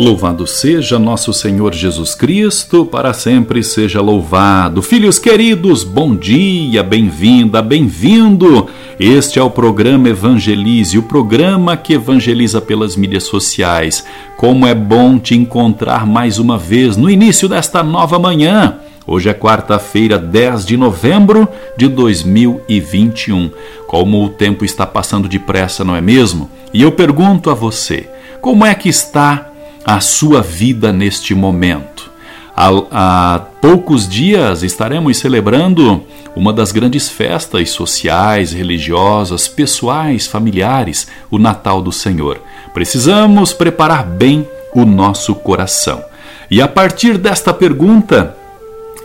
Louvado seja nosso Senhor Jesus Cristo, para sempre seja louvado. Filhos queridos, bom dia, bem-vinda, bem-vindo. Este é o programa Evangelize, o programa que evangeliza pelas mídias sociais. Como é bom te encontrar mais uma vez no início desta nova manhã. Hoje é quarta-feira, 10 de novembro de 2021. Como o tempo está passando depressa, não é mesmo? E eu pergunto a você: como é que está a sua vida neste momento. Há, há, poucos dias estaremos celebrando uma das grandes festas sociais, religiosas, pessoais, familiares, o Natal do Senhor. Precisamos preparar bem o nosso coração. E a partir desta pergunta,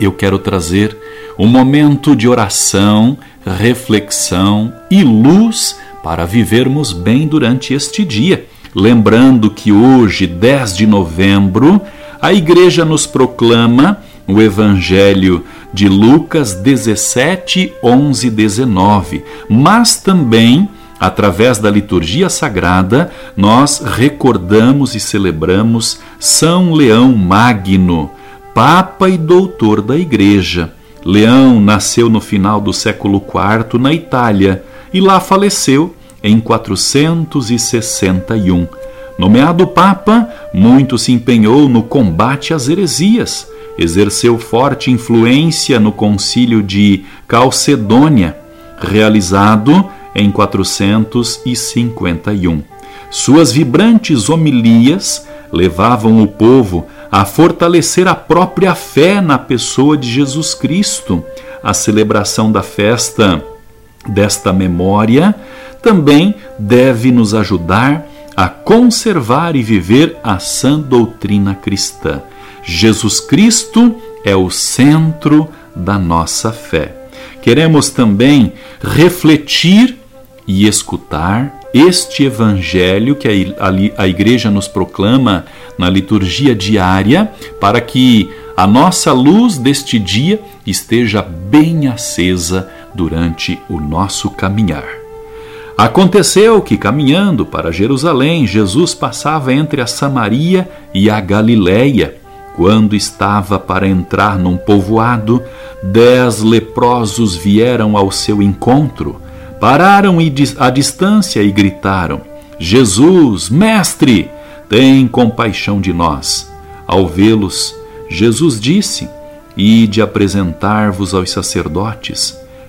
eu quero trazer um momento de oração, reflexão e luz para vivermos bem durante este dia Lembrando que hoje, 10 de novembro, a igreja nos proclama o Evangelho de Lucas 17, 11 19, mas também, através da liturgia sagrada, nós recordamos e celebramos São Leão Magno, Papa e Doutor da Igreja. Leão nasceu no final do século IV na Itália e lá faleceu em 461. Nomeado Papa, muito se empenhou no combate às heresias, exerceu forte influência no concílio de Calcedônia, realizado em 451. Suas vibrantes homilias levavam o povo a fortalecer a própria fé na pessoa de Jesus Cristo. A celebração da festa desta memória também deve nos ajudar a conservar e viver a sã doutrina cristã. Jesus Cristo é o centro da nossa fé. Queremos também refletir e escutar este evangelho que a, igreja nos proclama na liturgia diária, para que a nossa luz deste dia esteja bem acesa durante o nosso caminhar. Aconteceu que, caminhando para Jerusalém, Jesus passava entre a Samaria e a Galiléia. Quando estava para entrar num povoado, dez leprosos vieram ao seu encontro, pararam à distância e gritaram: Jesus, mestre, tem compaixão de nós. Ao vê-los, Jesus disse: Ide apresentar-vos aos sacerdotes.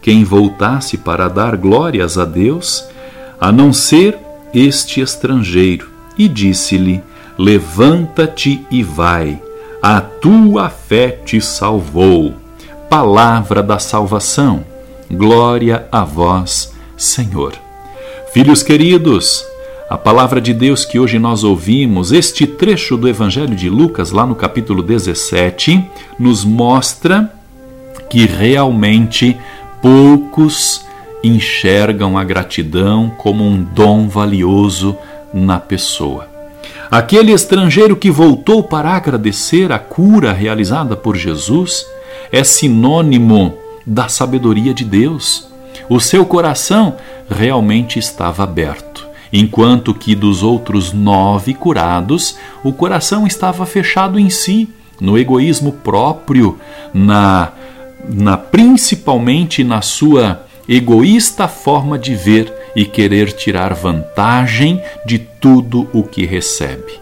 quem voltasse para dar glórias a Deus, a não ser este estrangeiro, e disse-lhe: Levanta-te e vai, a tua fé te salvou. Palavra da salvação. Glória a vós, Senhor. Filhos queridos, a palavra de Deus que hoje nós ouvimos, este trecho do Evangelho de Lucas, lá no capítulo 17, nos mostra que realmente poucos enxergam a gratidão como um dom valioso na pessoa. Aquele estrangeiro que voltou para agradecer a cura realizada por Jesus é sinônimo da sabedoria de Deus. O seu coração realmente estava aberto, enquanto que dos outros nove curados, o coração estava fechado em si, no egoísmo próprio, na na principalmente na sua egoísta forma de ver e querer tirar vantagem de tudo o que recebe.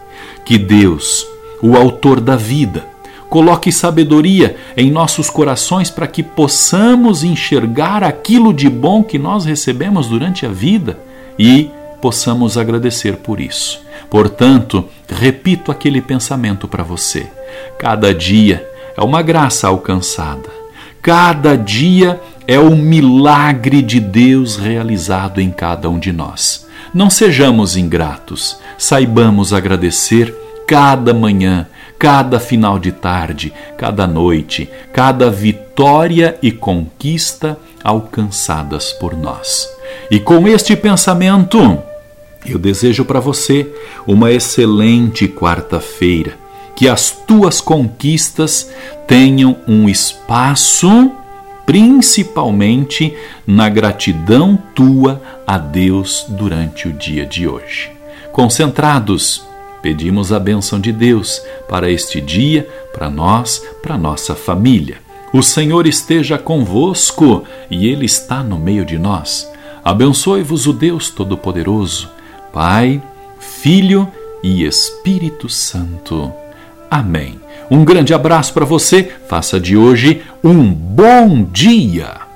Que Deus, o autor da vida, coloque sabedoria em nossos corações para que possamos enxergar aquilo de bom que nós recebemos durante a vida e possamos agradecer por isso. Portanto, repito aquele pensamento para você. Cada dia é uma graça alcançada. Cada dia é um milagre de Deus realizado em cada um de nós. Não sejamos ingratos, saibamos agradecer cada manhã, cada final de tarde, cada noite, cada vitória e conquista alcançadas por nós. E com este pensamento, eu desejo para você uma excelente quarta-feira. Que as tuas conquistas tenham um espaço, principalmente na gratidão tua a Deus durante o dia de hoje. Concentrados, pedimos a bênção de Deus para este dia, para nós, para nossa família. O Senhor esteja convosco e Ele está no meio de nós. Abençoe-vos o Deus Todo-Poderoso, Pai, Filho e Espírito Santo. Amém. Um grande abraço para você. Faça de hoje um bom dia.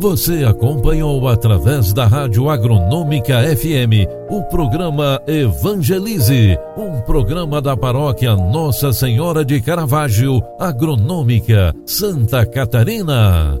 Você acompanhou através da Rádio Agronômica FM o programa Evangelize, um programa da paróquia Nossa Senhora de Caravaggio, Agronômica, Santa Catarina.